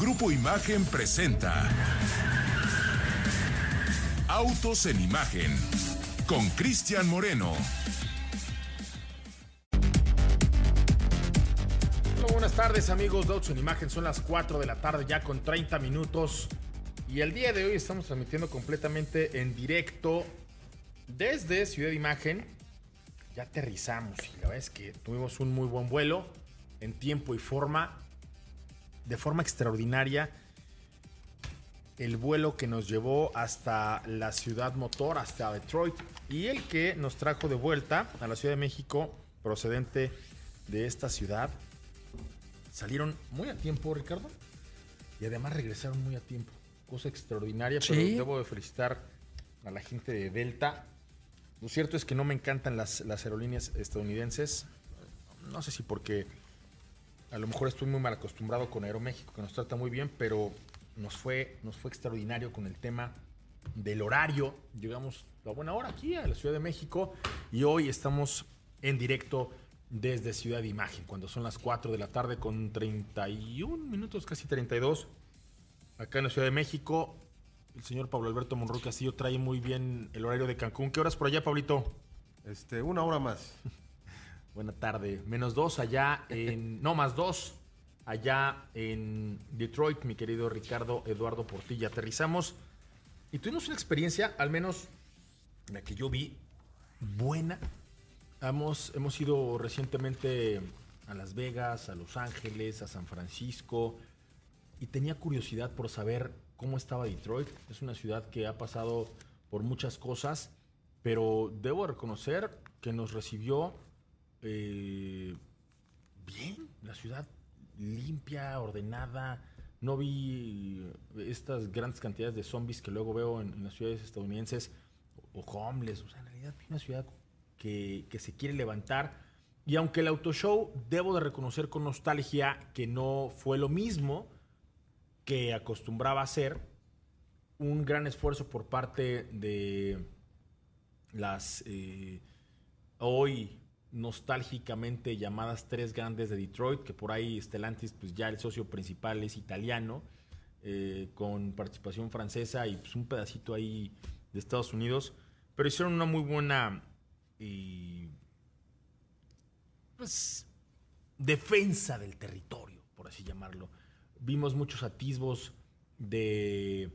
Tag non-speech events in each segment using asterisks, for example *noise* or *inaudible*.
Grupo Imagen presenta Autos en Imagen con Cristian Moreno. Buenas tardes amigos de Autos en Imagen, son las 4 de la tarde ya con 30 minutos y el día de hoy estamos transmitiendo completamente en directo desde Ciudad Imagen. Ya aterrizamos y la verdad es que tuvimos un muy buen vuelo en tiempo y forma, de forma extraordinaria. El vuelo que nos llevó hasta la ciudad motor, hasta Detroit, y el que nos trajo de vuelta a la Ciudad de México, procedente de esta ciudad. Salieron muy a tiempo, Ricardo, y además regresaron muy a tiempo. Cosa extraordinaria, pero debo de felicitar a la gente de Delta. Lo cierto es que no me encantan las, las aerolíneas estadounidenses. No sé si porque a lo mejor estoy muy mal acostumbrado con Aeroméxico, que nos trata muy bien, pero nos fue, nos fue extraordinario con el tema del horario. Llegamos a buena hora aquí a la Ciudad de México y hoy estamos en directo desde Ciudad de Imagen, cuando son las 4 de la tarde con 31 minutos, casi 32, acá en la Ciudad de México. El señor Pablo Alberto Monroy Castillo trae muy bien el horario de Cancún. ¿Qué horas por allá, Pablito? Este, una hora más. *laughs* Buena tarde. Menos dos allá en. no, más dos allá en Detroit, mi querido Ricardo Eduardo Portilla. Aterrizamos y tuvimos una experiencia, al menos la que yo vi, buena. Hemos, hemos ido recientemente a Las Vegas, a Los Ángeles, a San Francisco y tenía curiosidad por saber cómo estaba Detroit. Es una ciudad que ha pasado por muchas cosas, pero debo reconocer que nos recibió eh, bien, la ciudad limpia, ordenada. No vi estas grandes cantidades de zombies que luego veo en, las ciudades estadounidenses o, homeless. O sea, en realidad vi una ciudad que, que se quiere levantar. Y aunque el auto show, debo de reconocer con nostalgia que no fue lo mismo que acostumbraba a hacer, un gran esfuerzo por parte de las eh, hoy nostálgicamente llamadas tres grandes de Detroit, que por ahí Stellantis, pues ya el socio principal es italiano, eh, con participación francesa y pues un pedacito ahí de Estados Unidos, pero hicieron una muy buena pues, defensa del territorio, por así llamarlo. Vimos muchos atisbos de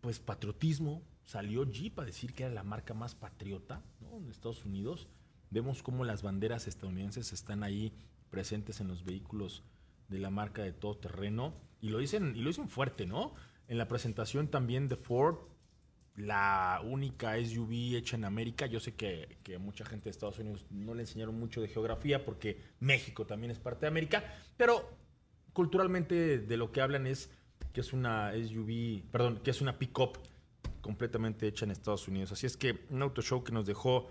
pues patriotismo. Salió Jeep a decir que era la marca más patriota ¿no? en Estados Unidos. Vemos cómo las banderas estadounidenses están ahí presentes en los vehículos de la marca de todo terreno. Y lo dicen, y lo dicen fuerte, ¿no? En la presentación también de Ford, la única SUV hecha en América. Yo sé que, que mucha gente de Estados Unidos no le enseñaron mucho de geografía porque México también es parte de América, pero culturalmente de lo que hablan es que es una SUV, perdón, que es una pickup completamente hecha en Estados Unidos. Así es que un auto show que nos dejó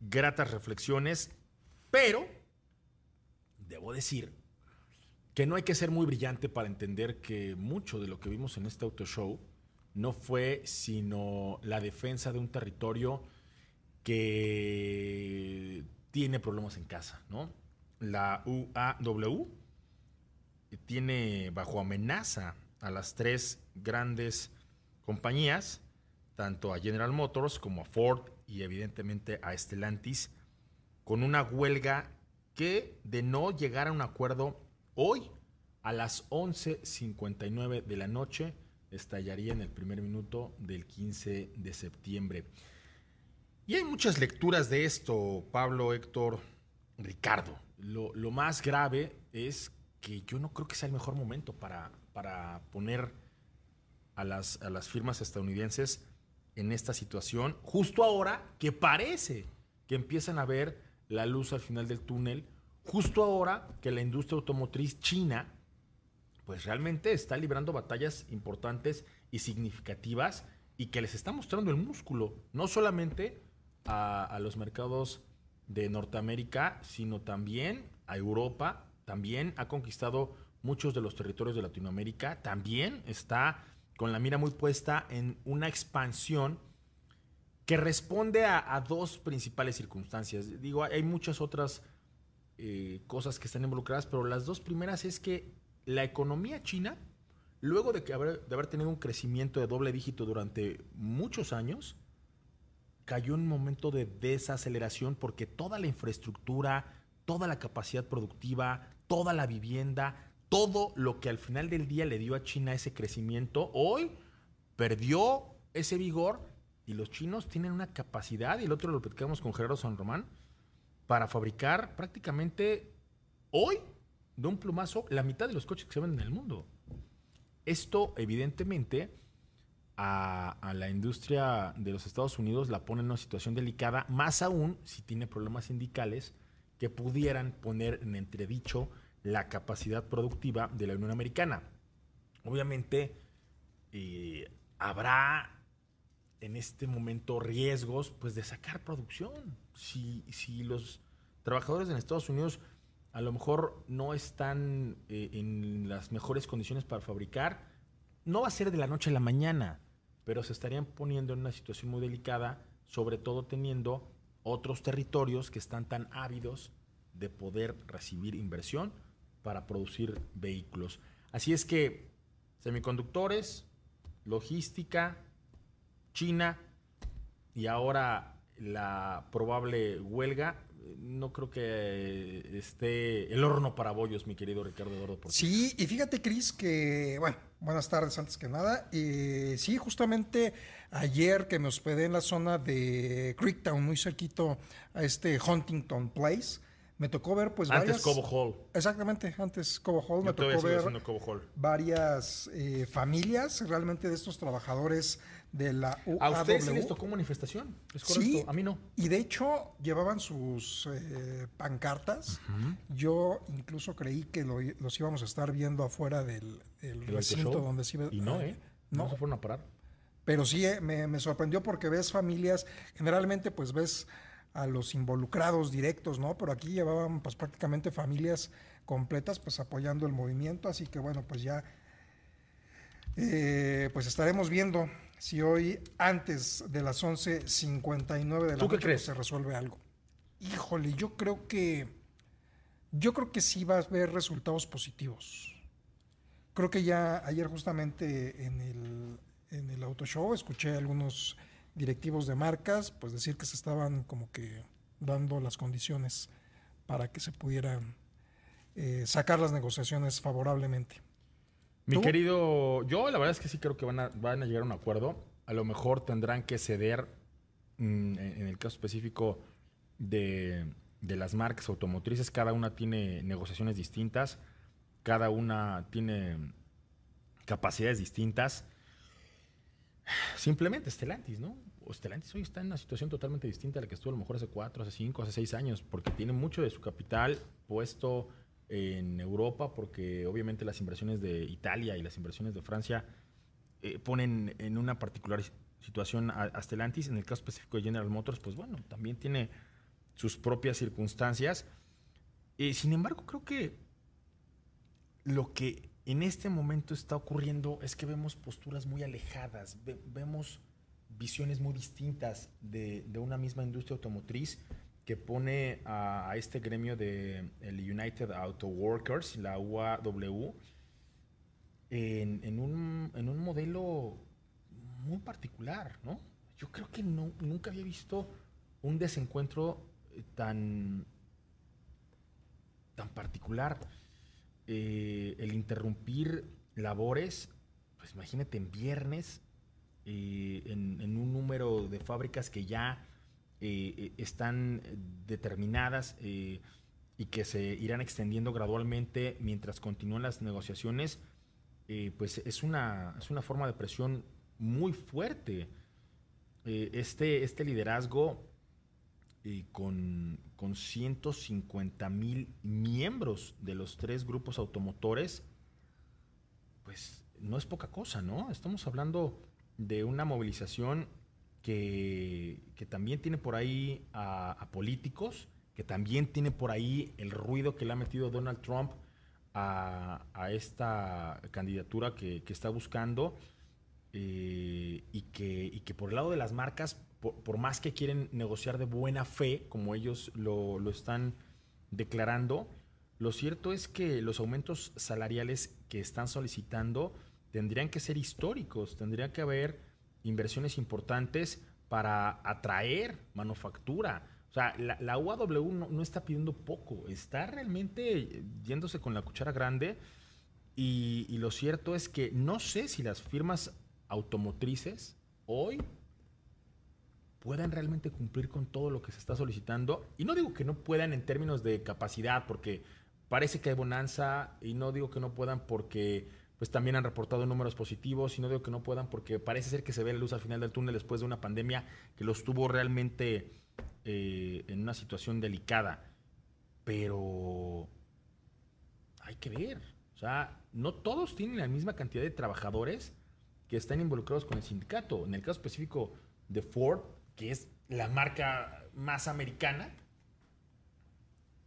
gratas reflexiones, pero debo decir que no hay que ser muy brillante para entender que mucho de lo que vimos en este auto show no fue sino la defensa de un territorio que tiene problemas en casa, ¿no? La UAW tiene bajo amenaza a las tres grandes compañías, tanto a General Motors como a Ford y evidentemente a Stellantis, con una huelga que de no llegar a un acuerdo hoy a las 11.59 de la noche estallaría en el primer minuto del 15 de septiembre. Y hay muchas lecturas de esto, Pablo, Héctor, Ricardo. Lo, lo más grave es que yo no creo que sea el mejor momento para, para poner a las, a las firmas estadounidenses en esta situación, justo ahora que parece que empiezan a ver la luz al final del túnel, justo ahora que la industria automotriz china, pues realmente está librando batallas importantes y significativas y que les está mostrando el músculo, no solamente a, los mercados de Norteamérica, sino también a Europa, también ha conquistado muchos de los territorios de Latinoamérica, también está con la mira muy puesta en una expansión que responde a, a dos principales circunstancias. Digo, hay muchas otras eh, cosas que están involucradas, pero las dos primeras es que la economía china, luego de, haber, de haber tenido un crecimiento de doble dígito durante muchos años, cayó en un momento de desaceleración porque toda la infraestructura, toda la capacidad productiva, toda la vivienda, todo lo que al final del día le dio a China ese crecimiento, hoy perdió ese vigor y los chinos tienen una capacidad, y el otro lo platicamos con Gerardo San Román, para fabricar prácticamente hoy, de un plumazo, la mitad de los coches que se venden en el mundo. Esto, evidentemente, a, a, la industria de los Estados Unidos la pone en una situación delicada, más aún si tiene problemas sindicales que pudieran poner en entredicho la capacidad productiva de la Unión Americana. Obviamente, eh, habrá en este momento riesgos pues, de sacar producción. Si, si los trabajadores en Estados Unidos a lo mejor no están eh, en las mejores condiciones para fabricar, no va a ser de la noche a la mañana, pero se estarían poniendo en una situación muy delicada, sobre todo teniendo otros territorios que están tan ávidos de poder recibir inversión para producir vehículos. Así es que semiconductores, logística, China y ahora la probable huelga, no creo que esté el horno para bollos, mi querido Ricardo Eduardo. Sí, y fíjate, Cris, que, bueno, buenas tardes antes que nada. Eh, sí, justamente ayer que me hospedé en la zona de Creektown, muy cerquito a este Huntington Place, me tocó ver pues antes Cobo Hall. Exactamente, antes Cobo Hall. me tocó ver varias eh, familias realmente de estos trabajadores de la UAW. ¿A ustedes les tocó manifestación? ¿Es correcto? Sí, a mí no. Y de hecho llevaban sus eh, pancartas. Yo incluso creí que los íbamos a estar viendo afuera del, recinto donde se iba. Y no, ¿eh? No. no se fueron a parar. Pero sí, eh, me, me sorprendió porque ves familias, generalmente pues ves a los involucrados directos, ¿no? Pero aquí llevaban pues prácticamente familias completas pues apoyando el movimiento, así que bueno, pues ya eh, pues estaremos viendo si hoy antes de las 11.59 de la noche pues, se resuelve algo. Híjole, yo creo que yo creo que sí va a haber resultados positivos. Creo que ya ayer justamente en el, en el auto show escuché algunos directivos de marcas, pues decir que se estaban como que dando las condiciones para que se pudieran eh, sacar las negociaciones favorablemente. Mi querido, yo la verdad es que sí creo que van a, van a llegar a un acuerdo. A lo mejor tendrán que ceder, mm, en el caso específico de, de las marcas automotrices, cada una tiene negociaciones distintas, cada una tiene capacidades distintas. Simplemente Stellantis, ¿no? Stellantis hoy está en una situación totalmente distinta a la que estuvo a lo mejor hace cuatro, hace cinco, hace seis años, porque tiene mucho de su capital puesto en Europa, porque obviamente las inversiones de Italia y las inversiones de Francia eh, ponen en una particular situación a, Stellantis. En el caso específico de General Motors, pues bueno, también tiene sus propias circunstancias. Eh, sin embargo, creo que lo que en este momento está ocurriendo es que vemos posturas muy alejadas, vemos visiones muy distintas de, una misma industria automotriz que pone a, este gremio de el United Auto Workers, la UAW, en, un, en un modelo muy particular, ¿no? Yo creo que no, nunca había visto un desencuentro eh, tan, tan particular. Eh, el interrumpir labores, pues imagínate en viernes, eh, en, un número de fábricas que ya eh, están determinadas y que se irán extendiendo gradualmente mientras continúan las negociaciones, pues es una, es una forma de presión muy fuerte. este, este liderazgo con, con 150 mil miembros de los tres grupos automotores, pues no es poca cosa, ¿no? Estamos hablando de una movilización que, también tiene por ahí a, políticos, que también tiene por ahí el ruido que le ha metido Donald Trump a, esta candidatura que, está buscando eh, y, que, y que por el lado de las marcas por, más que quieren negociar de buena fe, como ellos lo, están declarando, lo cierto es que los aumentos salariales que están solicitando tendrían que ser históricos, tendría que haber inversiones importantes para atraer manufactura. O sea, la, UAW no, está pidiendo poco, está realmente yéndose con la cuchara grande y, y lo cierto es que no sé si las firmas automotrices hoy puedan realmente cumplir con todo lo que se está solicitando. Y no digo que no puedan en términos de capacidad, porque parece que hay bonanza, y no digo que no puedan porque pues también han reportado números positivos, y no digo que no puedan porque parece ser que se ve la luz al final del túnel después de una pandemia que los tuvo realmente eh, en una situación delicada. Pero hay que ver. O sea, no todos tienen la misma cantidad de trabajadores que están involucrados con el sindicato. En el caso específico de Ford, que es la marca más americana,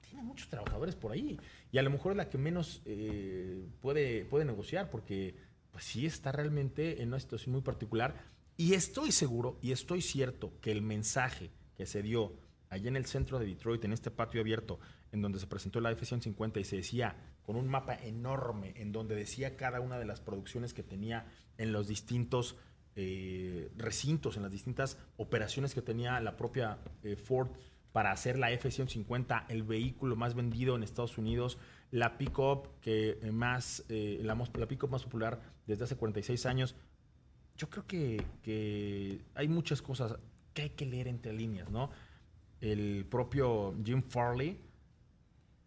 tiene muchos trabajadores por ahí. Y a lo mejor es la que menos eh, puede, puede negociar, porque pues sí está realmente en una situación muy particular. Y estoy seguro y estoy cierto que el mensaje que se dio allá en el centro de Detroit, en este patio abierto, en donde se presentó la F-150 y se decía con un mapa enorme, en donde decía cada una de las producciones que tenía en los distintos eh, recintos, en las distintas operaciones que tenía la propia eh, Ford para hacer la F-150, el vehículo más vendido en Estados Unidos, la pickup que más, eh, la, la más popular desde hace 46 años. Yo creo que, que, hay muchas cosas que hay que leer entre líneas, ¿no? El propio Jim Farley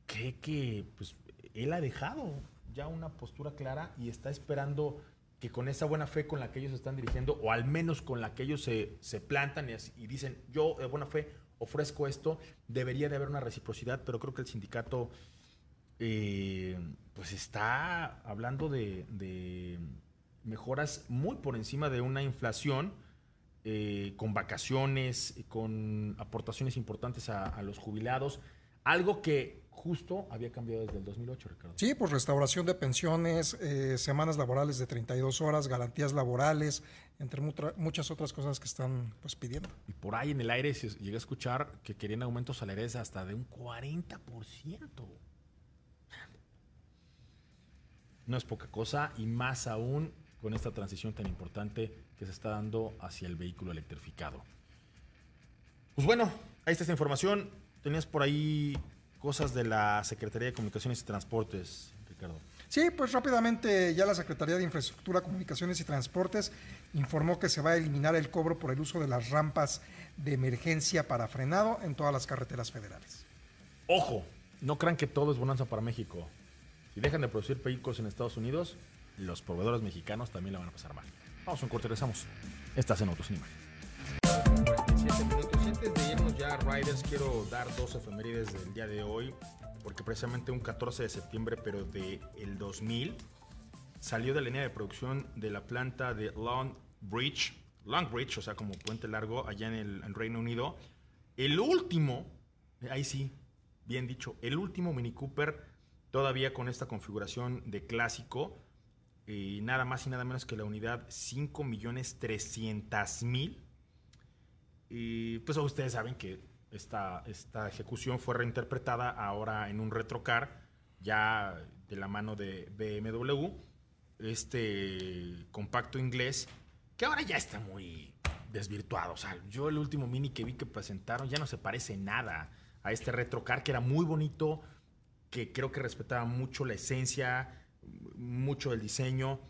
cree que pues, él ha dejado ya una postura clara y está esperando que con esa buena fe con la que ellos están dirigiendo, o al menos con la que ellos se, se plantan y, dicen, yo de buena fe ofrezco esto, debería de haber una reciprocidad, pero creo que el sindicato eh, pues está hablando de, mejoras muy por encima de una inflación, eh, con vacaciones, con aportaciones importantes a los jubilados, algo que justo había cambiado desde el 2008, Ricardo. Sí, pues restauración de pensiones, eh, semanas laborales de 32 horas, garantías laborales, entre muchas otras cosas que están pues pidiendo. Y por ahí en el aire se llega a escuchar que querían aumentos salariales hasta de un 40%. No es poca cosa y más aún con esta transición tan importante que se está dando hacia el vehículo electrificado. Pues bueno, ahí está esta información. Tenías por ahí cosas de la Secretaría de Comunicaciones y Transportes, Ricardo. Sí, pues rápidamente ya la Secretaría de Infraestructura, Comunicaciones y Transportes informó que se va a eliminar el cobro por el uso de las rampas de emergencia para frenado en todas las carreteras federales. Ojo, no crean que todo es bonanza para México. Si dejan de producir vehículos en Estados Unidos, los proveedores mexicanos también la van a pasar mal. Vamos a un corte, regresamos. Estás en Autos antes de Riders, quiero dar dos efemérides del día de hoy, porque precisamente un 14 de septiembre, pero de el 2000, salió de la línea de producción de la planta de Long Bridge, Long Bridge, o sea, como puente largo, allá en el Reino Unido, el último, ahí sí, bien dicho, el último Mini Cooper, todavía con esta configuración de clásico, y nada más y nada menos que la unidad 5.300.000 y pues ustedes saben que esta, esta ejecución fue reinterpretada ahora en un retrocar, ya de la mano de BMW, este compacto inglés, que ahora ya está muy desvirtuado. O sea, yo el último mini que vi que presentaron ya no se parece nada a este retrocar, que era muy bonito, que creo que respetaba mucho la esencia, mucho el diseño,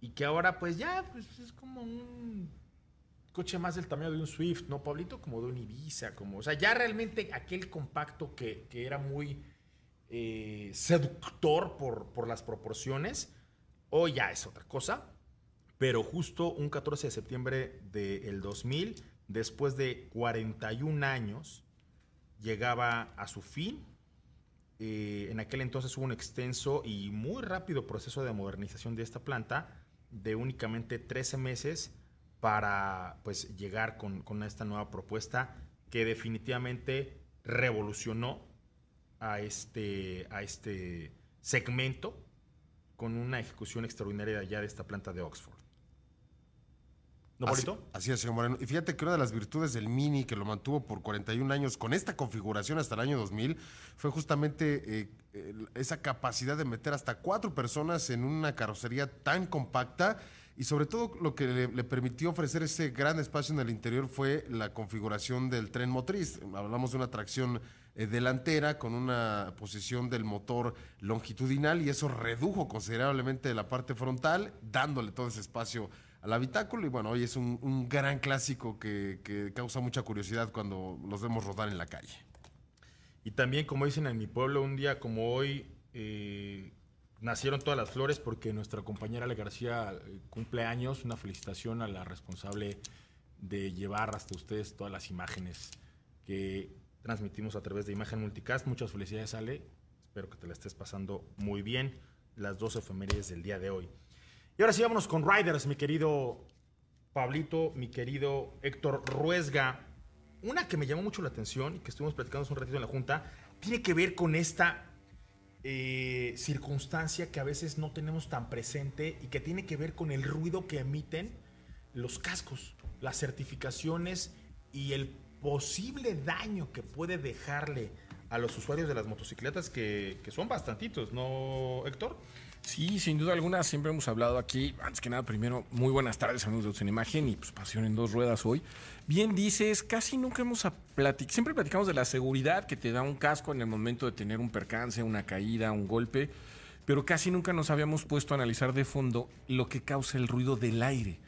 y que ahora pues ya pues, es como un coche más del tamaño de un Swift, ¿no, Pablito? Como de un Ibiza, como, o sea, ya realmente aquel compacto que, era muy eh, seductor por, por las proporciones, hoy ya es otra cosa. Pero justo un 14 de septiembre del 2000, después de 41 años, llegaba a su fin. Eh, en aquel entonces hubo un extenso y muy rápido proceso de modernización de esta planta de únicamente 13 meses para pues llegar con, esta nueva propuesta que definitivamente revolucionó a este, a este segmento con una ejecución extraordinaria ya de esta planta de Oxford. ¿No, así, así, es, señor Moreno. Y fíjate que una de las virtudes del Mini, que lo mantuvo por 41 años con esta configuración hasta el año 2000, fue justamente eh, esa capacidad de meter hasta cuatro personas en una carrocería tan compacta. Y sobre todo lo que le, permitió ofrecer ese gran espacio en el interior fue la configuración del tren motriz. Hablamos de una tracción eh, delantera con una posición del motor longitudinal y eso redujo considerablemente la parte frontal, dándole todo ese espacio al habitáculo. Y bueno, hoy es un, gran clásico que, que, causa mucha curiosidad cuando los vemos rodar en la calle. Y también, como dicen en mi pueblo, un día como hoy eh, nacieron todas las flores porque nuestra compañera Ale García eh, cumple años. Una felicitación a la responsable de llevar hasta ustedes todas las imágenes que transmitimos a través de Imagen Multicast. Muchas felicidades, Ale. Espero que te la estés pasando muy bien. Las dos efemérides del día de hoy. Y ahora sí, vámonos con Riders, mi querido Pablito, mi querido Héctor Ruesga. Una que me llamó mucho la atención y que estuvimos platicando hace un ratito en la Junta, tiene que ver con esta eh, circunstancia que a veces no tenemos tan presente y que tiene que ver con el ruido que emiten los cascos, las certificaciones y el posible daño que puede dejarle a los usuarios de las motocicletas, que, que son bastantitos, ¿no, Héctor? Sí, sin duda alguna, siempre hemos hablado aquí, antes que nada, primero, muy buenas tardes amigos de en Imagen y pues pasión en dos ruedas hoy. Bien dices, casi nunca hemos platicado, siempre platicamos de la seguridad que te da un casco en el momento de tener un percance, una caída, un golpe, pero casi nunca nos habíamos puesto a analizar de fondo lo que causa el ruido del aire.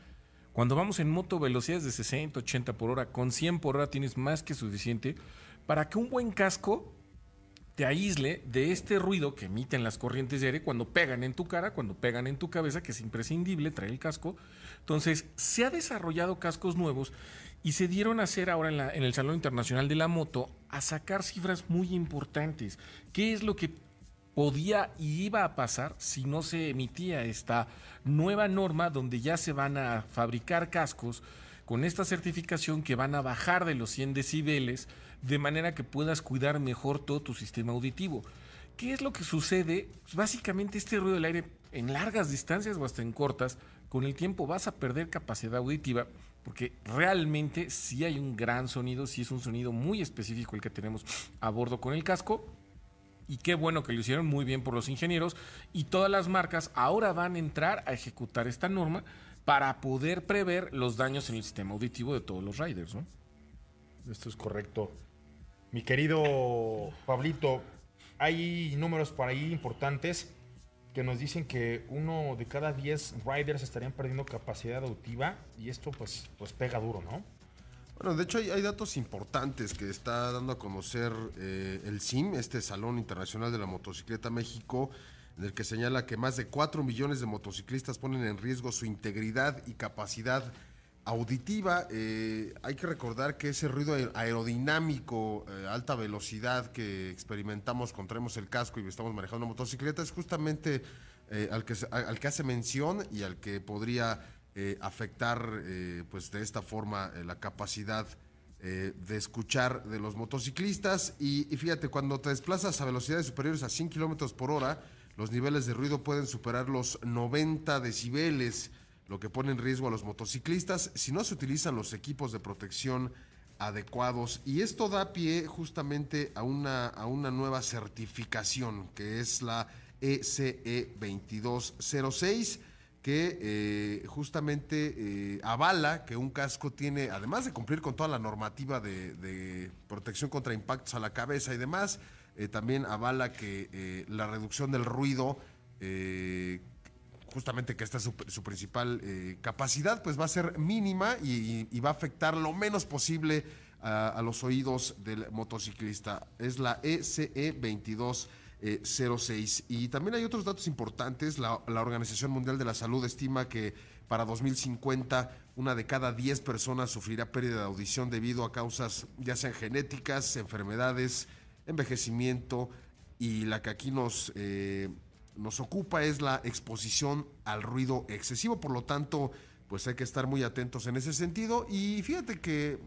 Cuando vamos en moto velocidades de 60, 80 por hora, con 100 por hora tienes más que suficiente para que un buen casco te aísle de este ruido que emiten las corrientes de aire cuando pegan en tu cara, cuando pegan en tu cabeza, que es imprescindible traer el casco. Entonces, se ha desarrollado cascos nuevos y se dieron a hacer ahora en, la, en el Salón Internacional de la Moto a sacar cifras muy importantes. ¿Qué es lo que podía y iba a pasar si no se emitía esta nueva norma donde ya se van a fabricar cascos con esta certificación que van a bajar de los 100 decibeles de manera que puedas cuidar mejor todo tu sistema auditivo. ¿Qué es lo que sucede? Pues básicamente este ruido del aire en largas distancias o hasta en cortas, con el tiempo vas a perder capacidad auditiva porque realmente sí hay un gran sonido, sí es un sonido muy específico el que tenemos a bordo con el casco. Y qué bueno que lo hicieron muy bien por los ingenieros y todas las marcas ahora van a entrar a ejecutar esta norma para poder prever los daños en el sistema auditivo de todos los riders, ¿no? Esto es correcto. Mi querido Pablito, hay números por ahí importantes que nos dicen que uno de cada 10 riders estarían perdiendo capacidad auditiva y esto pues, pues pega duro, ¿no? Bueno, de hecho hay, hay datos importantes que está dando a conocer eh, el CIM, este Salón Internacional de la Motocicleta México, en el que señala que más de 4 millones de motociclistas ponen en riesgo su integridad y capacidad auditiva, eh, hay que recordar que ese ruido aerodinámico, eh, alta velocidad que experimentamos cuando traemos el casco y estamos manejando una motocicleta es justamente eh, al, que, al que hace mención y al que podría afectar pues de esta forma la capacidad de escuchar de los motociclistas. Y, y, fíjate, cuando te desplazas a velocidades superiores a 100 kilómetros por hora, los niveles de ruido pueden superar los 90 decibeles lo que pone en riesgo a los motociclistas si no se utilizan los equipos de protección adecuados. Y esto da pie justamente a una, a una nueva certificación, que es la ECE 2206 que eh, justamente eh, avala que un casco tiene, además de cumplir con toda la normativa de protección contra impactos a la cabeza y demás, eh, también avala que eh, la reducción del ruido eh, justamente que esta es su, su principal capacidad, pues va a ser mínima y, va a afectar lo menos posible a, los oídos del motociclista. Es la ECE 2206. Y también hay otros datos importantes. La, la, Organización Mundial de la Salud estima que para 2050 una de cada 10 personas sufrirá pérdida de audición debido a causas ya sean genéticas, enfermedades, envejecimiento y la que aquí nos... Eh, nos ocupa es la exposición al ruido excesivo, por lo tanto, pues hay que estar muy atentos en ese sentido. Y fíjate que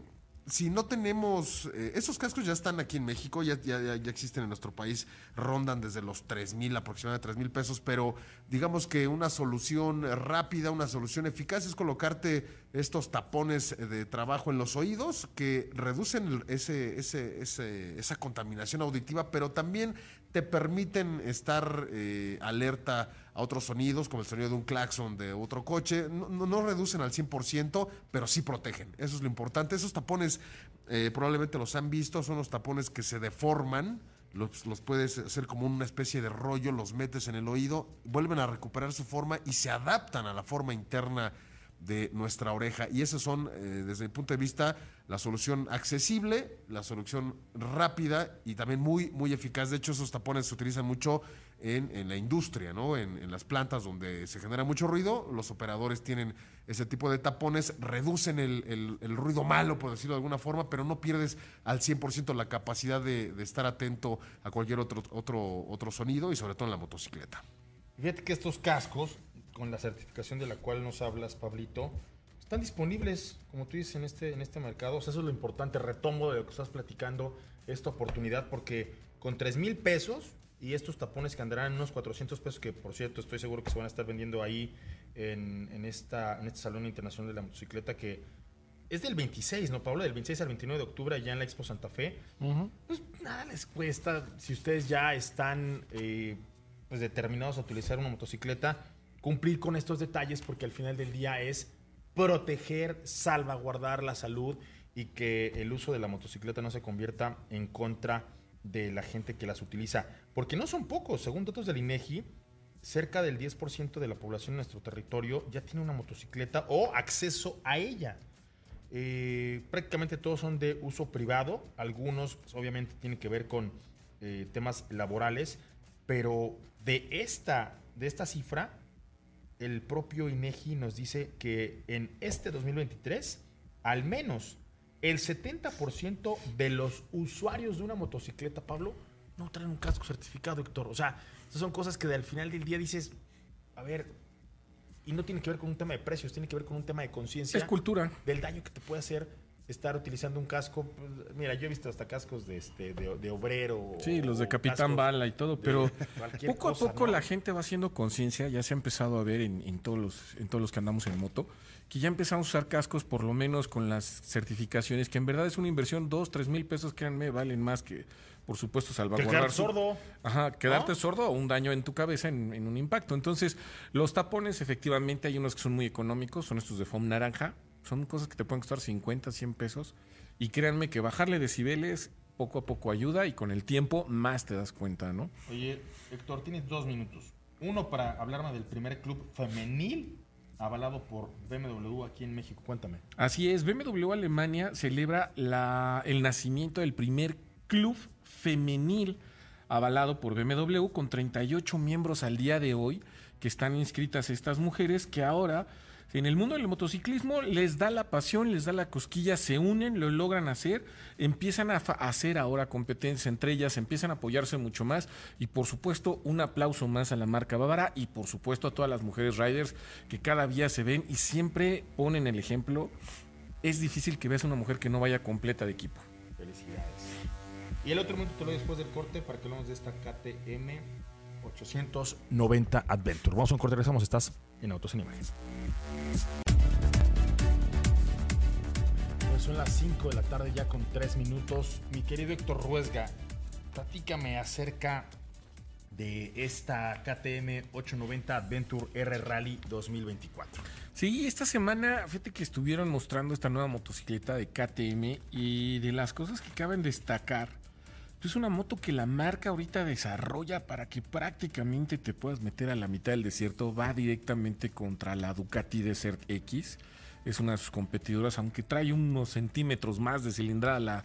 si no tenemos, eh, esos cascos ya están aquí en México, ya, ya, ya existen en nuestro país, rondan desde los 3 mil, aproximadamente 3 mil pesos, pero digamos que una solución rápida, una solución eficaz es colocarte estos tapones de trabajo en los oídos que reducen ese, ese, esa contaminación auditiva, pero también te permiten estar eh, alerta a otros sonidos, como el sonido de un claxon de otro coche. No, no, reducen al 100%, pero sí protegen. Eso es lo importante. Esos tapones eh, probablemente los han visto, son los tapones que se deforman. Los, los, puedes hacer como una especie de rollo, los metes en el oído, vuelven a recuperar su forma y se adaptan a la forma interna de nuestra oreja. Y esas son, eh, desde mi punto de vista, la solución accesible, la solución rápida y también muy, muy eficaz. De hecho, esos tapones se utilizan mucho en, la industria, ¿no? En, las plantas donde se genera mucho ruido. Los operadores tienen ese tipo de tapones, reducen el, ruido malo, por decirlo de alguna forma, pero no pierdes al 100% la capacidad de, de, estar atento a cualquier otro, otro, otro sonido y sobre todo en la motocicleta. Fíjate que estos cascos con la certificación de la cual nos hablas, Pablito, están disponibles, como tú dices, en este, en este mercado. O sea, eso es lo importante. Retomo de lo que estás platicando, esta oportunidad, porque con 3 mil pesos y estos tapones que andarán en unos 400 pesos, que por cierto estoy seguro que se van a estar vendiendo ahí en, en, esta, en este Salón Internacional de la Motocicleta, que es del 26, ¿no, Pablo? Del 26 al 29 de octubre allá en la Expo Santa Fe. Pues nada les cuesta, si ustedes ya están eh, pues determinados a utilizar una motocicleta, cumplir con estos detalles porque al final del día es proteger, salvaguardar la salud y que el uso de la motocicleta no se convierta en contra de la gente que las utiliza. Porque no son pocos, según datos del INEGI, cerca del 10% de la población en nuestro territorio ya tiene una motocicleta o acceso a ella. Eh, prácticamente todos son de uso privado, algunos pues, obviamente tienen que ver con eh, temas laborales, pero de esta, de esta cifra, el propio INEGI nos dice que en este 2023, al menos el 70% de los usuarios de una motocicleta, Pablo, no traen un casco certificado, Héctor. O sea, estas son cosas que al final del día dices, a ver, y no tiene que ver con un tema de precios, tiene que ver con un tema de conciencia. Es cultura. Del daño que te puede hacer estar utilizando un casco. Pues, mira, yo he visto hasta cascos de, este, de, obrero. Sí, los de Capitán Bala y todo, pero *laughs* poco a poco la gente va haciendo conciencia, ya se ha empezado a ver en, todos los, en todos los que andamos en moto, que ya empezamos a usar cascos por lo menos con las certificaciones, que en verdad es una inversión, dos, tres mil pesos, créanme, valen más que, por supuesto, salvaguardar. sordo. Ajá, quedarte sordo o un daño en tu cabeza en, en un impacto. Entonces, los tapones, efectivamente, hay unos que son muy económicos, son estos de foam naranja, son cosas que te pueden costar 50, 100 pesos. Y créanme que bajarle decibeles poco a poco ayuda y con el tiempo más te das cuenta, ¿no? Oye, Héctor, tienes dos minutos. Uno para hablarme del primer club femenil avalado por BMW aquí en México. Cuéntame. Así es, BMW Alemania celebra la, el nacimiento del primer club femenil avalado por BMW con 38 miembros al día de hoy que están inscritas estas mujeres que ahora en el mundo del motociclismo les da la pasión, les da la cosquilla, se unen, lo logran hacer, empiezan a hacer ahora competencias entre ellas, empiezan a apoyarse mucho más y por supuesto un aplauso más a la marca Bávara y por supuesto a todas las mujeres riders que cada día se ven y siempre ponen el ejemplo. Es difícil que veas una mujer que no vaya completa de equipo. Felicidades. Y el otro minuto te lo doy después del corte para que hablemos de esta KTM 890 Adventure. Vamos a un corte, regresamos. Estás en Autos en Imagen. Pues son las 5 de la tarde ya con 3 minutos. Mi querido Héctor Ruesga, platícame acerca de esta KTM 890 Adventure R Rally 2024. Sí, esta semana, fíjate que estuvieron mostrando esta nueva motocicleta de KTM y de las cosas que caben destacar es una moto que la marca ahorita desarrolla para que prácticamente te puedas meter a la mitad del desierto. Va directamente contra la Ducati Desert X. Es una de sus competidoras, aunque trae unos centímetros más de cilindrada la,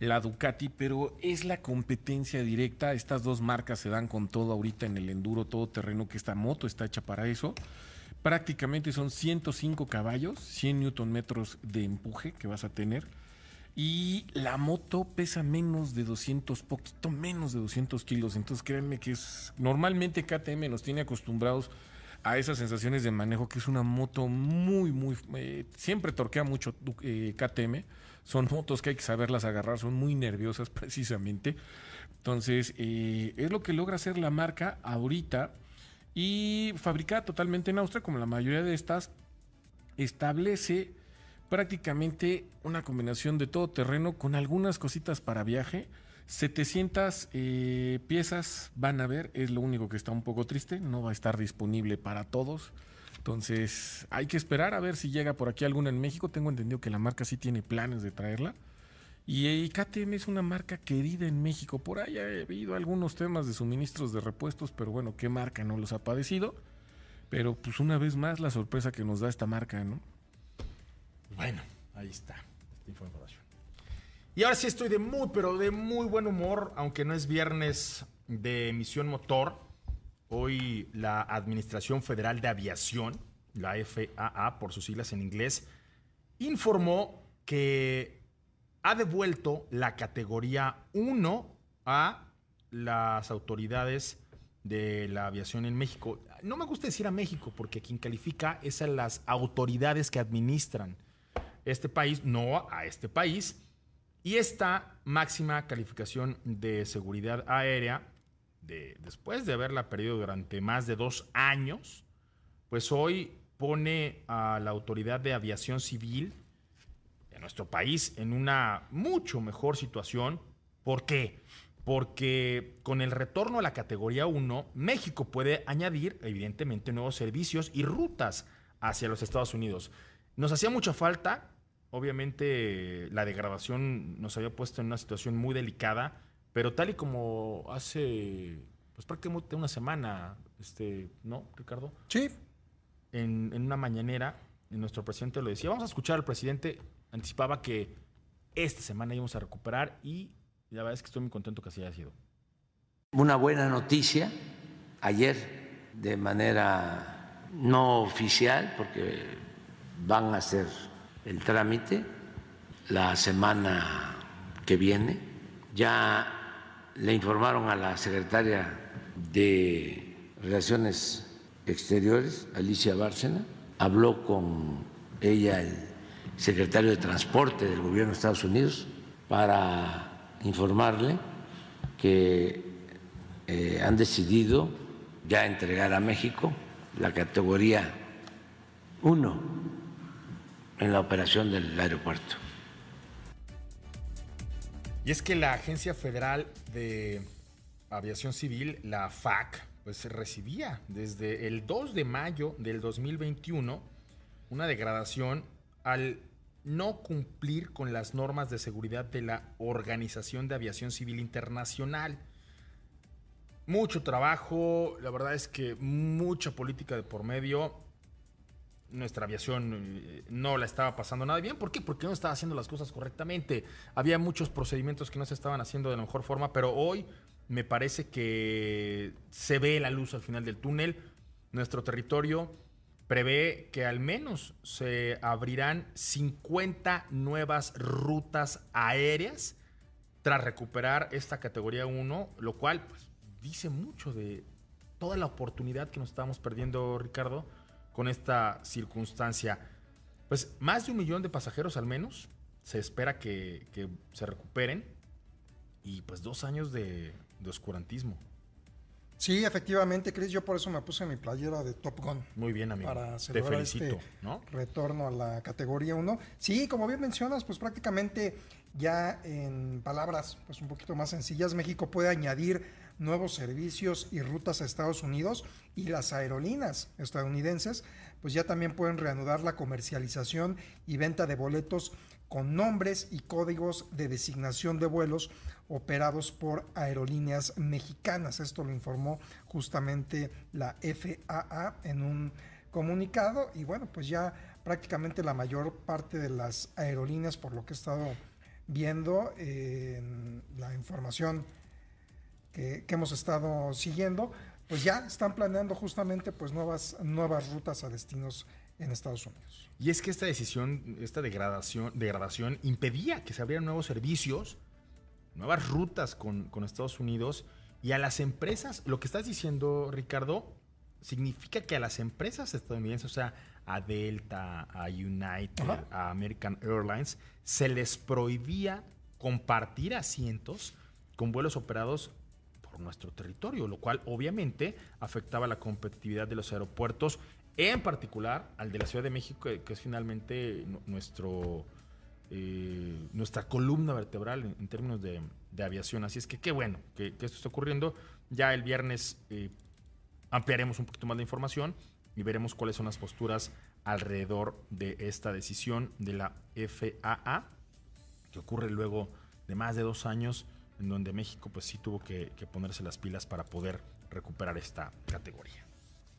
la Ducati, pero es la competencia directa. Estas dos marcas se dan con todo ahorita en el enduro todo terreno que esta moto está hecha para eso. Prácticamente son 105 caballos, 100 newton metros de empuje que vas a tener y la moto pesa menos de 200, poquito menos de 200 kilos. Entonces créanme que es, normalmente KTM nos tiene acostumbrados a esas sensaciones de manejo, que es una moto muy, muy, eh, siempre torquea mucho eh, KTM. Son motos que hay que saberlas agarrar, son muy nerviosas *laughs* precisamente. Entonces, eh, es lo que logra hacer la marca ahorita y fabricada totalmente en Austria, como la mayoría de estas, establece prácticamente una combinación de todo terreno con algunas cositas para viaje 700 eh, piezas van a ver, es lo único que está un poco triste, no va a estar disponible para todos. Entonces hay que esperar a ver si llega por aquí alguna en México. Tengo entendido que la marca sí tiene planes de traerla. Y, KTM es una marca querida en México. Por ahí ha habido algunos temas de suministros de repuestos, pero bueno, ¿qué marca no los ha padecido? Pero pues una vez más la sorpresa que nos da esta marca, ¿no? Bueno, ahí está esta información. Y ahora sí estoy de muy, pero de muy buen humor, aunque no es viernes de emisión motor. Hoy la Administración Federal de Aviación, la FAA por sus siglas en inglés, informó que ha devuelto la categoría 1 a las autoridades de la aviación en México. No me gusta decir a México porque quien califica es a las autoridades que administran este país, no a este país. Y esta máxima calificación de seguridad aérea, después de haberla perdido durante más de dos años, pues hoy pone a la Autoridad de Aviación Civil de nuestro país en una mucho mejor situación. ¿Por qué? Porque con el retorno a la categoría 1, México puede añadir, evidentemente, nuevos servicios y rutas hacia los Estados Unidos. Nos hacía mucha falta Obviamente la degradación nos había puesto en una situación muy delicada, pero tal y como hace pues prácticamente una semana, este, ¿no, Ricardo? Sí. En, una mañanera, nuestro presidente lo decía. Vamos a escuchar al presidente, anticipaba que esta semana íbamos a recuperar y la verdad es que estoy muy contento que así haya sido. Una buena noticia ayer de manera no oficial, porque van a ser el trámite la semana que viene. Ya le informaron a la secretaria de Relaciones Exteriores, Alicia Bárcena, habló con ella el secretario de Transporte del gobierno de Estados Unidos para informarle que eh, han decidido ya entregar a México la categoría 1 en la operación del aeropuerto. Y es que la Agencia Federal de Aviación Civil, la FAC, pues recibía desde el 2 de mayo del 2021 una degradación al no cumplir con las normas de seguridad de la Organización de Aviación Civil Internacional. Mucho trabajo, la verdad es que mucha política de por medio nuestra aviación eh, no la estaba pasando nada bien. ¿Por qué? Porque no estaba haciendo las cosas correctamente. Había muchos procedimientos que no se estaban haciendo de la mejor forma, pero hoy me parece que se ve la luz al final del túnel. Nuestro territorio prevé que al menos se abrirán 50 nuevas rutas aéreas tras recuperar esta categoría 1, lo cual pues, dice mucho de toda la oportunidad que nos estábamos perdiendo, Ricardo con esta circunstancia. Pues más de un millón de pasajeros al menos se espera que, se recuperen y pues dos años de, oscurantismo. Sí, efectivamente, Chris, yo por eso me puse mi playera de Top Gun. Muy bien, amigo. Para celebrar este retorno a la categoría 1. Sí, como bien mencionas, pues prácticamente ya en palabras pues un poquito más sencillas, México puede añadir nuevos servicios y rutas a Estados Unidos y las aerolíneas estadounidenses pues ya también pueden reanudar la comercialización y venta de boletos con nombres y códigos de designación de vuelos operados por aerolíneas mexicanas. Esto lo informó justamente la FAA en un comunicado y bueno, pues ya prácticamente la mayor parte de las aerolíneas, por lo que he estado viendo en la información que, hemos estado siguiendo, pues ya están planeando justamente pues nuevas, nuevas rutas a destinos en Estados Unidos. Y es que esta decisión, esta degradación, degradación impedía que se abrieran nuevos servicios, nuevas rutas con, con Estados Unidos y a las empresas, lo que estás diciendo, Ricardo, significa que a las empresas estadounidenses, o sea, a Delta, a United, a American Airlines, se les prohibía compartir asientos con vuelos operados nuestro territorio, lo cual obviamente afectaba la competitividad de los aeropuertos, en particular al de la Ciudad de México, que es finalmente nuestro, eh, nuestra columna vertebral en, términos de, aviación. Así es que qué bueno que, esto está ocurriendo. Ya el viernes eh, ampliaremos un poquito más la información y veremos cuáles son las posturas alrededor de esta decisión de la FAA, que ocurre luego de más de dos años en donde México pues sí tuvo que, ponerse las pilas para poder recuperar esta categoría.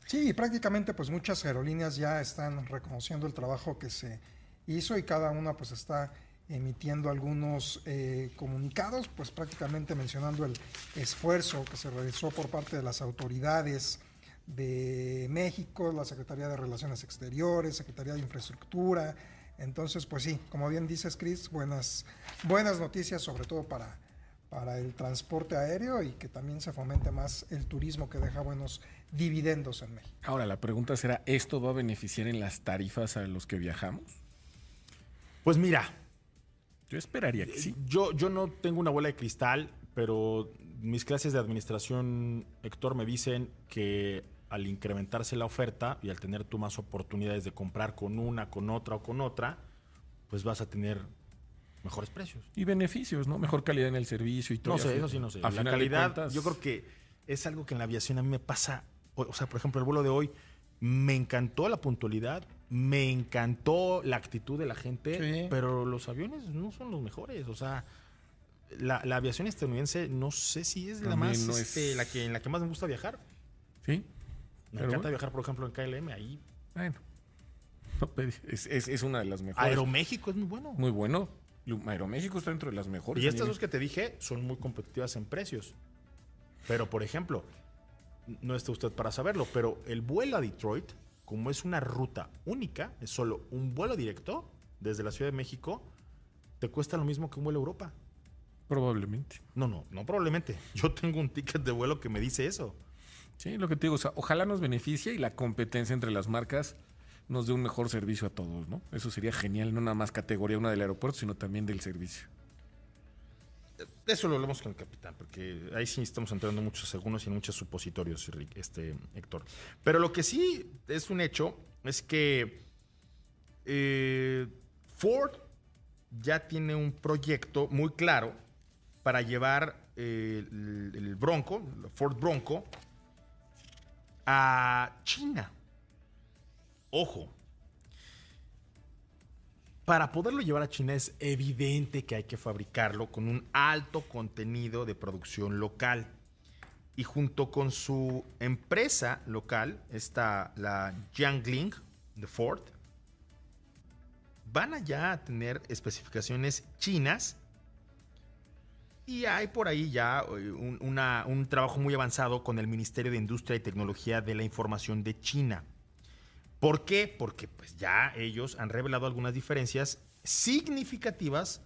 Sí, prácticamente pues muchas aerolíneas ya están reconociendo el trabajo que se hizo y cada una pues está emitiendo algunos eh, comunicados, pues prácticamente mencionando el esfuerzo que se realizó por parte de las autoridades de México, la Secretaría de Relaciones Exteriores, Secretaría de Infraestructura. Entonces, pues sí, como bien dices, Chris, buenas, buenas noticias, sobre todo para, para el transporte aéreo y que también se fomente más el turismo que deja buenos dividendos en México. Ahora, la pregunta será, ¿esto va a beneficiar en las tarifas a los que viajamos? Pues mira. Yo esperaría que sí. Yo, yo no tengo una bola de cristal, pero mis clases de administración, Héctor, me dicen que al incrementarse la oferta y al tener tú más oportunidades de comprar con una, con otra o con otra, pues vas a tener mejores precios. Y beneficios, ¿no? Mejor calidad en el servicio y todo. No sé, eso sí, no sé. la calidad, yo creo que es algo que en la aviación a mí me pasa. O, sea, por ejemplo, el vuelo de hoy, me encantó la puntualidad, me encantó la actitud de la gente, pero los aviones no son los mejores. O sea, la, aviación estadounidense no sé si es la más, este, la que en la que más me gusta viajar. Sí. Me encanta viajar, por ejemplo, en KLM, ahí. Bueno. *laughs* Pues, es, es, una de las mejores. Aeroméxico es muy bueno. Muy bueno. Aeroméxico está dentro de las mejores. Y estas dos que te dije son muy competitivas en precios. Pero, por ejemplo, no está usted para saberlo, pero el vuelo a Detroit, como es una ruta única, es solo un vuelo directo desde la Ciudad de México, te cuesta lo mismo que un vuelo a Europa. Probablemente. No, no, no probablemente. Yo tengo un ticket de vuelo que me dice eso. Sí, lo que te digo, ojalá nos beneficie y la competencia entre las marcas nos dé un mejor servicio a todos, ¿no? Eso sería genial, no nada más categoría una del aeropuerto, sino también del servicio. Eso lo hablamos con el capitán, porque ahí sí estamos entrando muchos algunos y en muchos supositorios, este, Héctor. Pero lo que sí es un hecho es que eh, Ford ya tiene un proyecto muy claro para llevar eh, el, el, Bronco, Ford Bronco, a China. Ojo, para poderlo llevar a China es evidente que hay que fabricarlo con un alto contenido de producción local. Y junto con su empresa local, está la Jiangling de Ford, van allá a tener especificaciones chinas y hay por ahí ya eh, un, trabajo muy avanzado con el Ministerio de Industria y Tecnología de la Información de China. ¿Por qué? Porque pues ya ellos han revelado algunas diferencias significativas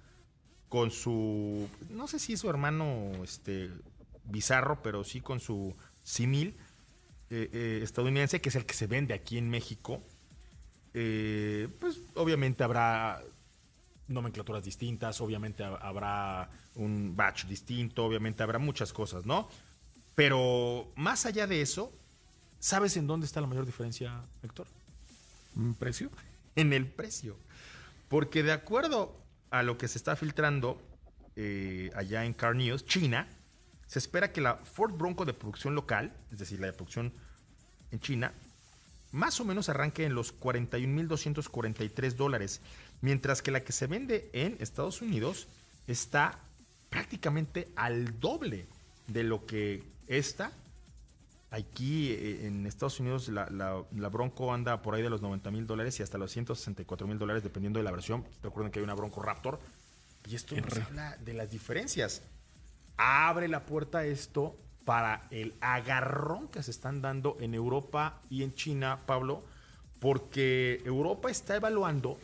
con su, no sé si es su hermano este, bizarro, pero sí con su simil eh, eh, estadounidense, que es el que se vende aquí en México. pues obviamente habrá nomenclaturas distintas, obviamente habrá un batch distinto, obviamente habrá muchas cosas, ¿no? Pero más allá de eso, ¿sabes en dónde está la mayor diferencia, Héctor? ¿En precio? *laughs* En el precio. Porque de acuerdo a lo que se está filtrando eh, allá en Car News, China, se espera que la Ford Bronco de producción local, es decir, la de producción en China, más o menos arranque en los 41.243 dólares, mientras que la que se vende en Estados Unidos está prácticamente al doble de lo que esta. Aquí eh, en Estados Unidos la, Bronco anda por ahí de los 90 mil dólares y hasta los 164 mil dólares dependiendo de la versión. Recuerden que hay una Bronco Raptor. Y esto nos habla de las diferencias. Abre la puerta esto para el agarrón que se están dando en Europa y en China, Pablo, porque Europa está evaluando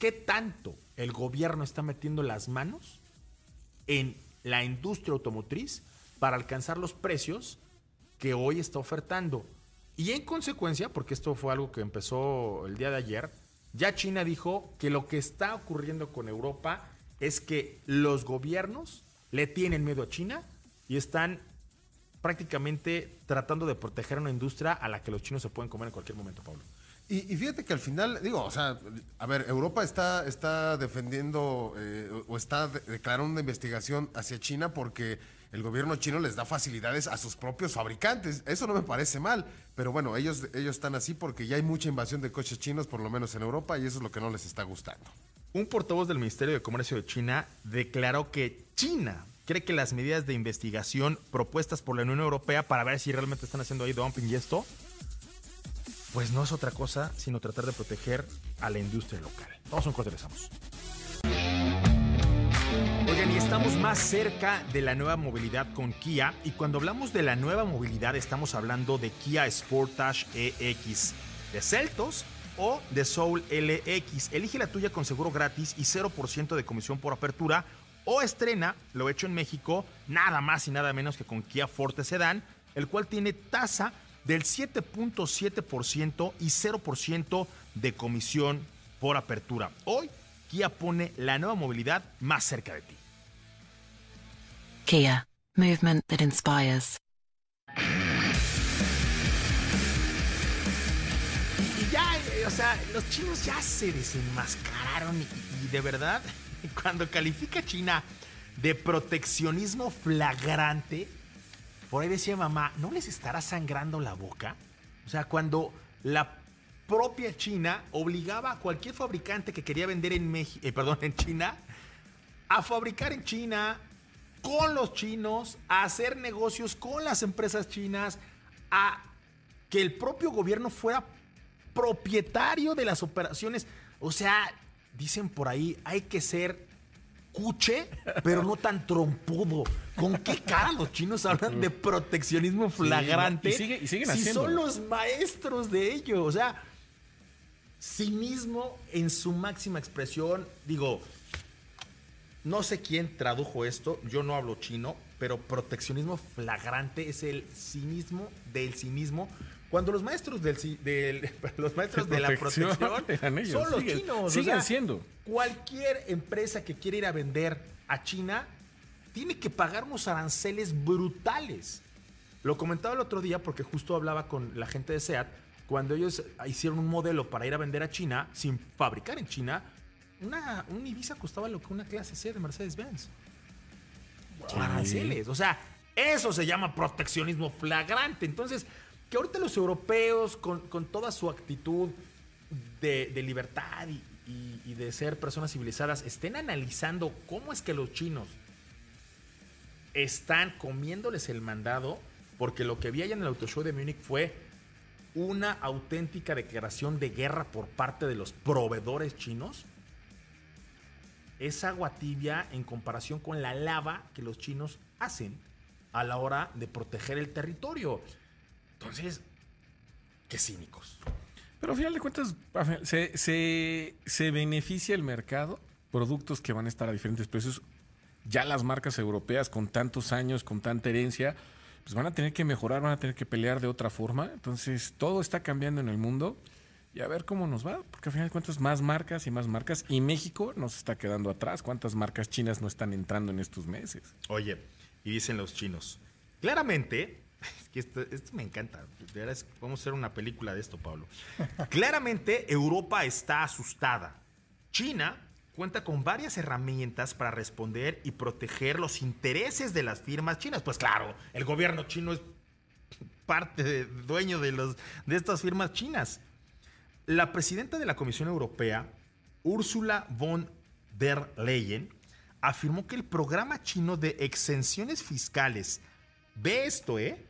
qué tanto el gobierno está metiendo las manos en la industria automotriz para alcanzar los precios que hoy está ofertando. Y en consecuencia, porque esto fue algo que empezó el día de ayer, ya China dijo que lo que está ocurriendo con Europa es que los gobiernos le tienen miedo a China y están prácticamente tratando de proteger una industria a la que los chinos se pueden comer en cualquier momento, Pablo. Y, fíjate que al final, digo, o sea, a ver, Europa está, está defendiendo eh, o está declarando una investigación hacia China porque el gobierno chino les da facilidades a sus propios fabricantes. Eso no me parece mal, pero bueno, ellos, ellos están así porque ya hay mucha invasión de coches chinos, por lo menos en Europa, y eso es lo que no les está gustando. Un portavoz del Ministerio de Comercio de China declaró que China cree que las medidas de investigación propuestas por la Unión Europea para ver si realmente están haciendo ahí dumping y esto pues no es otra cosa sino tratar de proteger a la industria local. Vamos a un corte, regresamos. Oigan, y estamos más cerca de la nueva movilidad con Kia. Y cuando hablamos de la nueva movilidad, estamos hablando de Kia Sportage EX, de Celtos o de Soul LX. Elige la tuya con seguro gratis y 0% de comisión por apertura. O estrena, lo hecho en México, nada más y nada menos que con Kia Forte Sedan, el cual tiene tasa del 7.7% y 0% de comisión por apertura. Hoy, Kia pone la nueva movilidad más cerca de ti. Kia, movement that inspires. Y ya, o sea, los chinos ya se desenmascararon y de verdad, *laughs* cuando califica China de proteccionismo flagrante, por ahí decía mamá, ¿no les estará sangrando la boca? O sea, cuando la propia China obligaba a cualquier fabricante que quería vender en México, eh, perdón, en China, a fabricar en China con los chinos, a hacer negocios con las empresas chinas, a que el propio gobierno fuera propietario de las operaciones. O sea, dicen por ahí, hay que ser cuche, pero no tan trompudo. ¿Con qué cara los chinos hablan de proteccionismo flagrante? y, siguen si son los maestros de ello. O sea, cinismo en su máxima expresión. Digo, no sé quién tradujo esto, yo no hablo chino, pero proteccionismo flagrante es el cinismo del cinismo cuando los maestros del, *laughs* los maestros de, la protección *laughs* son los chinos. Siguen siendo. Cualquier empresa que quiera ir a vender a China tiene que pagar unos aranceles brutales. Lo comentaba el otro día porque justo hablaba con la gente de SEAT. Cuando ellos hicieron un modelo para ir a vender a China, sin fabricar en China, una, un Ibiza costaba lo que una clase C de Mercedes-Benz. Aranceles. O sea, eso se llama proteccionismo flagrante. Entonces, que ahorita los europeos, con, toda su actitud de, libertad y, de ser personas civilizadas, estén analizando cómo es que los chinos están comiéndoles el mandado, porque lo que vi allá en el Auto Show de Múnich fue una auténtica declaración de guerra por parte de los proveedores chinos. Es agua tibia en comparación con la lava que los chinos hacen a la hora de proteger el territorio. Entonces, qué cínicos. Pero al final de cuentas, se, beneficia el mercado, productos que van a estar a diferentes precios. Ya las marcas europeas con tantos años, con tanta herencia, pues van a tener que mejorar, van a tener que pelear de otra forma. Entonces, todo está cambiando en el mundo y a ver cómo nos va, porque al final de cuentas más marcas y más marcas y México nos está quedando atrás. ¿Cuántas marcas chinas no están entrando en estos meses? Oye, y dicen los chinos, claramente es que esto, me encanta. vamos a hacer una película de esto, Pablo. Claramente, Europa está asustada. China cuenta con varias herramientas para responder y proteger los intereses de las firmas chinas. Pues claro, el gobierno chino es parte de, dueño de, los, de estas firmas chinas. La presidenta de la Comisión Europea, Ursula von der Leyen, afirmó que el programa chino de exenciones fiscales, ve esto, ¿eh?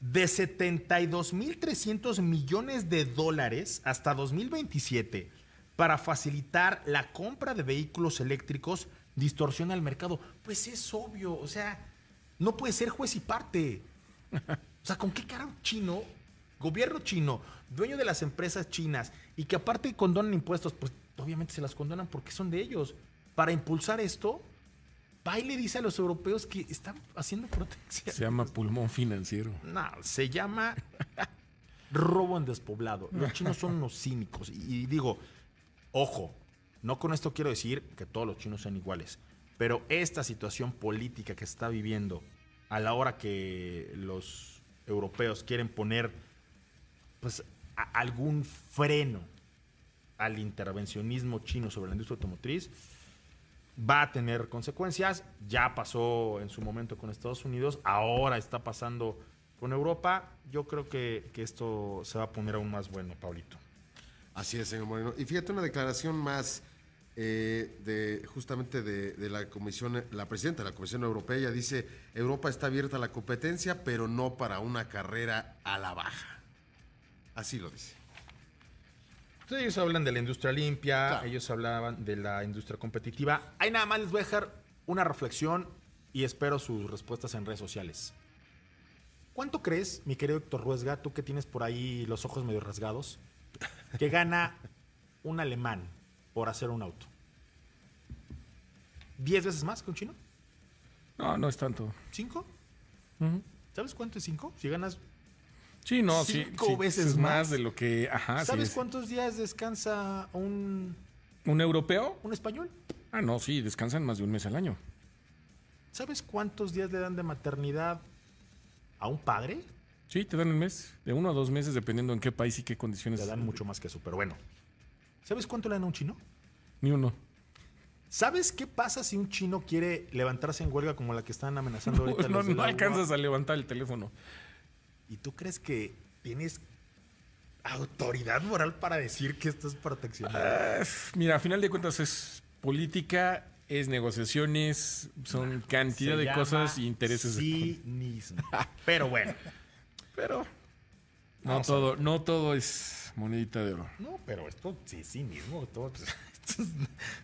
de 72.300 millones de dólares hasta 2027 para facilitar la compra de vehículos eléctricos distorsiona el mercado. Pues es obvio, o sea, no puede ser juez y parte. *laughs* O sea, ¿con qué cara chino, gobierno chino, dueño de las empresas chinas y que aparte condonan impuestos, pues obviamente se las condonan porque son de ellos. Para impulsar esto, va le dice a los europeos que están haciendo protección. Se llama pulmón financiero. No, se llama *laughs* robo en despoblado. Los chinos son unos cínicos. Y, y digo, ojo, no con esto quiero decir que todos los chinos sean iguales, pero esta situación política que está viviendo a la hora que los europeos quieren poner pues algún freno al intervencionismo chino sobre la industria automotriz va a tener consecuencias. Ya pasó en su momento con Estados Unidos, ahora está pasando con Europa. Yo creo que, que esto se va a poner aún más bueno, Paulito. Así es, señor Moreno. Y fíjate una declaración más eh, de justamente de, de la comisión, la presidenta de la Comisión Europea, ella dice Europa está abierta a la competencia, pero no para una carrera a la baja. Así lo dice. Entonces, ellos hablan de la industria limpia, Claro. ellos hablaban de la industria competitiva. Ahí nada más les voy a dejar una reflexión y espero sus respuestas en redes sociales. ¿Cuánto crees, mi querido Héctor Ruesga, tú que tienes por ahí los ojos medio rasgados, que gana un alemán por hacer un auto? ¿Diez veces más que un chino? No, no es tanto. ¿Cinco? ¿Sabes cuánto es cinco? Si ganas... Sí, no. Cinco sí, veces es más. más de lo que. Ajá, ¿Sabes es. cuántos días descansa un, ¿Un europeo? un español? Ah, no, sí, descansan más de un mes al año. ¿Sabes cuántos días le dan de maternidad a un padre? Sí, te dan un mes, de uno a dos meses, dependiendo en qué país y qué condiciones. Le dan mucho más que eso, pero bueno. ¿Sabes cuánto le dan a un chino? Ni uno. ¿Sabes qué pasa si un chino quiere levantarse en huelga como la que están amenazando *laughs* ahorita? no los del no alcanzas a levantar el teléfono. ¿Y tú crees que tienes autoridad moral para decir que esto es proteccionismo? Ah, Mira, a final de cuentas es política, es negociaciones, son cantidad Se de cosas y intereses. Cinismo. *laughs* Pero bueno. Pero no todo, no todo es monedita de oro. No, pero esto sí, sí mismo. Todo, *laughs* esto es-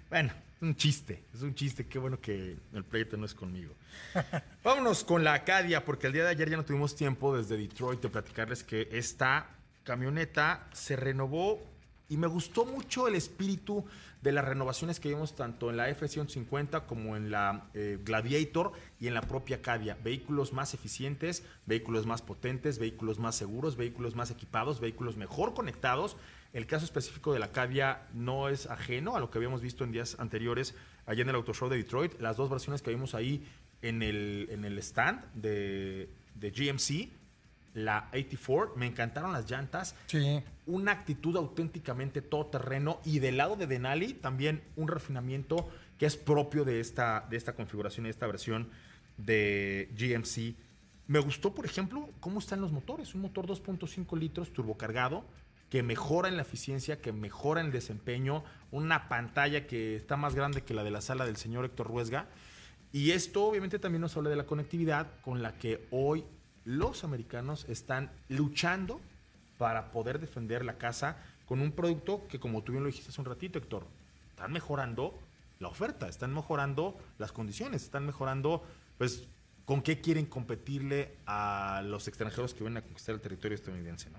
bueno, un chiste. Es un chiste. Qué bueno que el pleito no es conmigo. *laughs* Vámonos con la Acadia, porque el día de ayer ya no tuvimos tiempo desde Detroit de platicarles que esta camioneta se renovó y me gustó mucho el espíritu de las renovaciones que vimos tanto en la F-150 como en la eh, Gladiator y en la propia Acadia. Vehículos más eficientes, vehículos más potentes, vehículos más seguros, vehículos más equipados, vehículos mejor conectados. El caso específico de la Acadia no es ajeno a lo que habíamos visto en días anteriores allá en el Auto Show de Detroit. Las dos versiones que vimos ahí en el, en el stand de, de GMC, la 84, me encantaron las llantas Sí. una actitud auténticamente todoterreno y del lado de Denali también un refinamiento que es propio de esta, de esta configuración y de esta versión de GMC. Me gustó, por ejemplo, cómo están los motores. Un motor 2.5 litros turbocargado que mejora en la eficiencia, que mejora en el desempeño, una pantalla que está más grande que la de la sala del señor Héctor Ruesga. Y esto obviamente también nos habla de la conectividad con la que hoy los americanos están luchando para poder defender la casa con un producto que, como tú bien lo dijiste hace un ratito, Héctor, están mejorando la oferta, están mejorando las condiciones, están mejorando, pues, con qué quieren competirle a los extranjeros que vienen a conquistar el territorio estadounidense, ¿no?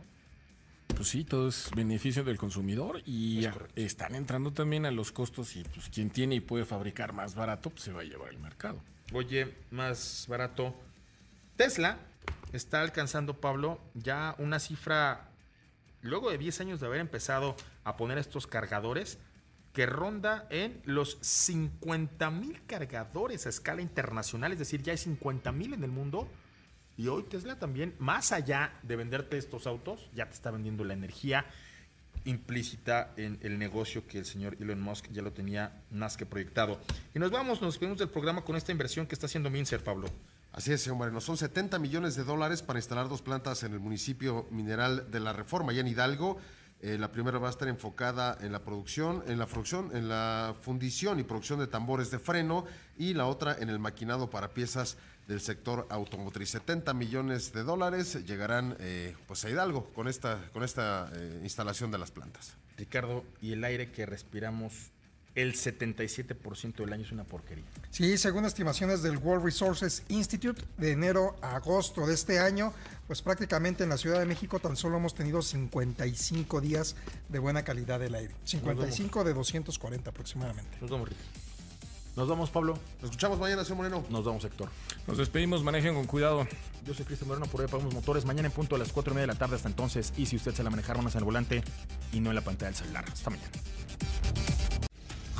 Pues sí, todo es beneficio del consumidor y Es están entrando también a los costos y pues quien tiene y puede fabricar más barato, pues se va a llevar el mercado. Oye, más barato. Tesla está alcanzando, Pablo, ya una cifra, luego de 10 años de haber empezado a poner estos cargadores, que ronda en los 50 mil cargadores a escala internacional, es decir, ya hay 50 mil en el mundo. Y hoy Tesla también, más allá de venderte estos autos, ya te está vendiendo la energía implícita en el negocio que el señor Elon Musk ya lo tenía más que proyectado. Y nos vamos, nos despedimos del programa con esta inversión que está haciendo Mincer, Pablo. Así es, señor Moreno. Son 70 millones de dólares para instalar dos plantas en el municipio mineral de La Reforma, allá en Hidalgo. Eh, la primera va a estar enfocada en la producción, en la producción, en la fundición y producción de tambores de freno y la otra en el maquinado para piezas del sector automotriz. 70 millones de dólares llegarán eh, pues a Hidalgo con esta, con esta eh, instalación de las plantas. Ricardo, y el aire que respiramos el 77% del año es una porquería. Sí, según estimaciones del World Resources Institute, de enero a agosto de este año, pues prácticamente en la Ciudad de México tan solo hemos tenido 55 días de buena calidad del aire. 55 de 240 aproximadamente. Nos vemos, Ricardo. Nos vamos, Pablo. Nos escuchamos mañana, señor Moreno. Nos vamos, Héctor. Nos despedimos, manejen con cuidado. Yo soy Cristian Moreno, por hoy apagamos motores. Mañana en punto a las 4 y media de la tarde hasta entonces. Y si usted se la manejar, más al volante y no en la pantalla del celular. Hasta mañana.